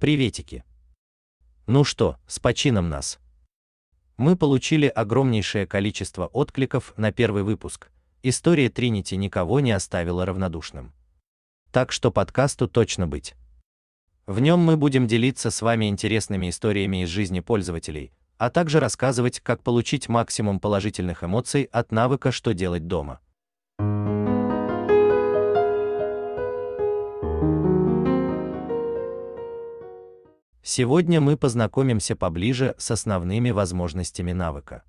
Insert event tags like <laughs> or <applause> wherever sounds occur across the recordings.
Приветики. Ну что, с почином нас. Мы получили огромнейшее количество откликов на первый выпуск. История Тринити никого не оставила равнодушным. Так что подкасту точно быть. В нем мы будем делиться с вами интересными историями из жизни пользователей, а также рассказывать, как получить максимум положительных эмоций от навыка «Что делать дома». Сегодня мы познакомимся поближе с основными возможностями навыка.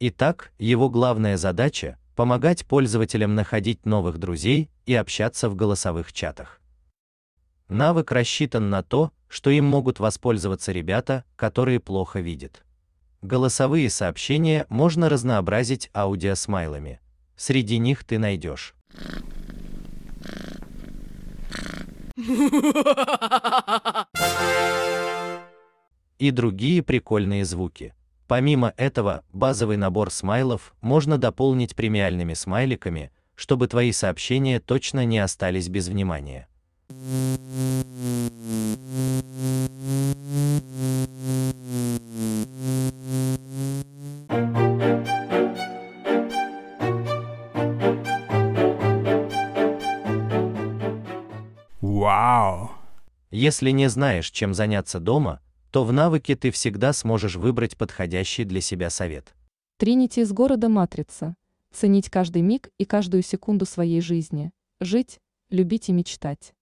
Итак, его главная задача – помогать пользователям находить новых друзей и общаться в голосовых чатах. Навык рассчитан на то, что им могут воспользоваться ребята, которые плохо видят. Голосовые сообщения можно разнообразить аудиосмайлами. Среди них ты найдешь <laughs> и другие прикольные звуки. Помимо этого, базовый набор смайлов можно дополнить премиальными смайликами, чтобы твои сообщения точно не остались без внимания. Вау! Если не знаешь, чем заняться дома, то в навыке ты всегда сможешь выбрать подходящий для себя совет. Тринити из города Матрица. Ценить каждый миг и каждую секунду своей жизни. Жить, любить и мечтать.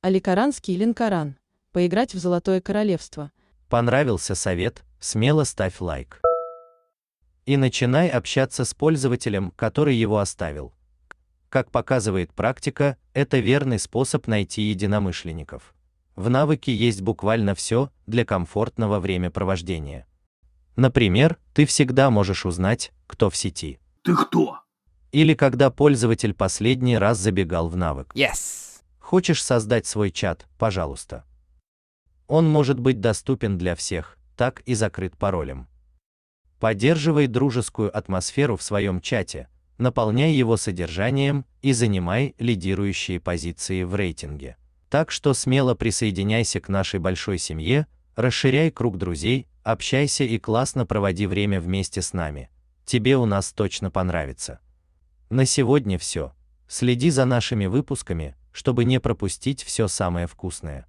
Аликаранский Линкаран. Поиграть в Золотое Королевство. Понравился совет? Смело ставь лайк. И начинай общаться с пользователем, который его оставил. Как показывает практика, это верный способ найти единомышленников. В навыке есть буквально все для комфортного времяпровождения. Например, ты всегда можешь узнать, кто в сети. Ты кто? Или когда пользователь последний раз забегал в навык. Yes! Хочешь создать свой чат, пожалуйста. Он может быть доступен для всех, так и закрыт паролем. Поддерживай дружескую атмосферу в своем чате, наполняй его содержанием и занимай лидирующие позиции в рейтинге. Так что смело присоединяйся к нашей большой семье, расширяй круг друзей, общайся и классно проводи время вместе с нами. Тебе у нас точно понравится. На сегодня все. Следи за нашими выпусками, чтобы не пропустить все самое вкусное.